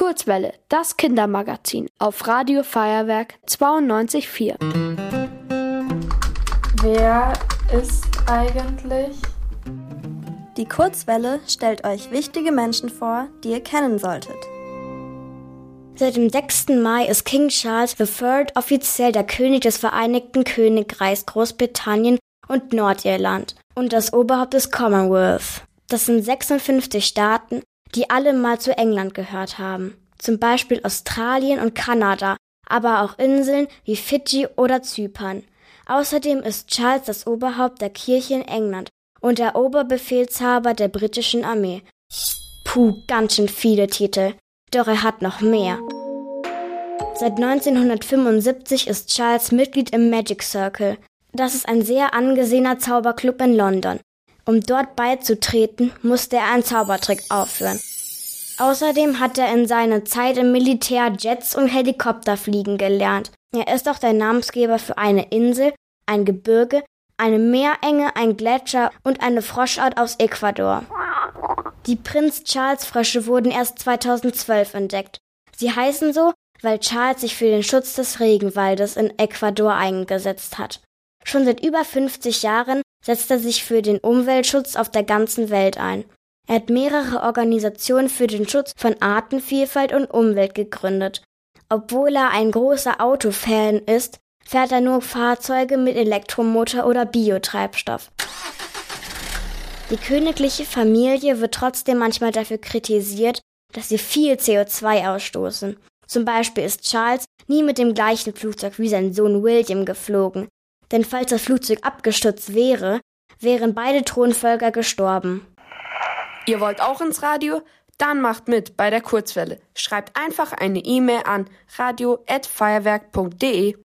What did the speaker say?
Kurzwelle, das Kindermagazin auf Radio Feuerwerk 92.4. Wer ist eigentlich? Die Kurzwelle stellt euch wichtige Menschen vor, die ihr kennen solltet. Seit dem 6. Mai ist King Charles III offiziell der König des Vereinigten Königreichs Großbritannien und Nordirland und das Oberhaupt des Commonwealth. Das sind 56 Staaten, die alle mal zu England gehört haben. Zum Beispiel Australien und Kanada, aber auch Inseln wie Fidschi oder Zypern. Außerdem ist Charles das Oberhaupt der Kirche in England und der Oberbefehlshaber der britischen Armee. Puh, ganz schön viele Titel. Doch er hat noch mehr. Seit 1975 ist Charles Mitglied im Magic Circle. Das ist ein sehr angesehener Zauberclub in London. Um dort beizutreten, musste er einen Zaubertrick aufführen. Außerdem hat er in seiner Zeit im Militär Jets und Helikopter fliegen gelernt. Er ist auch der Namensgeber für eine Insel, ein Gebirge, eine Meerenge, ein Gletscher und eine Froschart aus Ecuador. Die Prinz Charles Frösche wurden erst 2012 entdeckt. Sie heißen so, weil Charles sich für den Schutz des Regenwaldes in Ecuador eingesetzt hat. Schon seit über 50 Jahren setzt er sich für den Umweltschutz auf der ganzen Welt ein. Er hat mehrere Organisationen für den Schutz von Artenvielfalt und Umwelt gegründet. Obwohl er ein großer Autofan ist, fährt er nur Fahrzeuge mit Elektromotor oder Biotreibstoff. Die königliche Familie wird trotzdem manchmal dafür kritisiert, dass sie viel CO2 ausstoßen. Zum Beispiel ist Charles nie mit dem gleichen Flugzeug wie sein Sohn William geflogen, denn falls das Flugzeug abgestürzt wäre, wären beide Thronfolger gestorben. Ihr wollt auch ins Radio? Dann macht mit bei der Kurzwelle. Schreibt einfach eine E-Mail an radio@feuerwerk.de.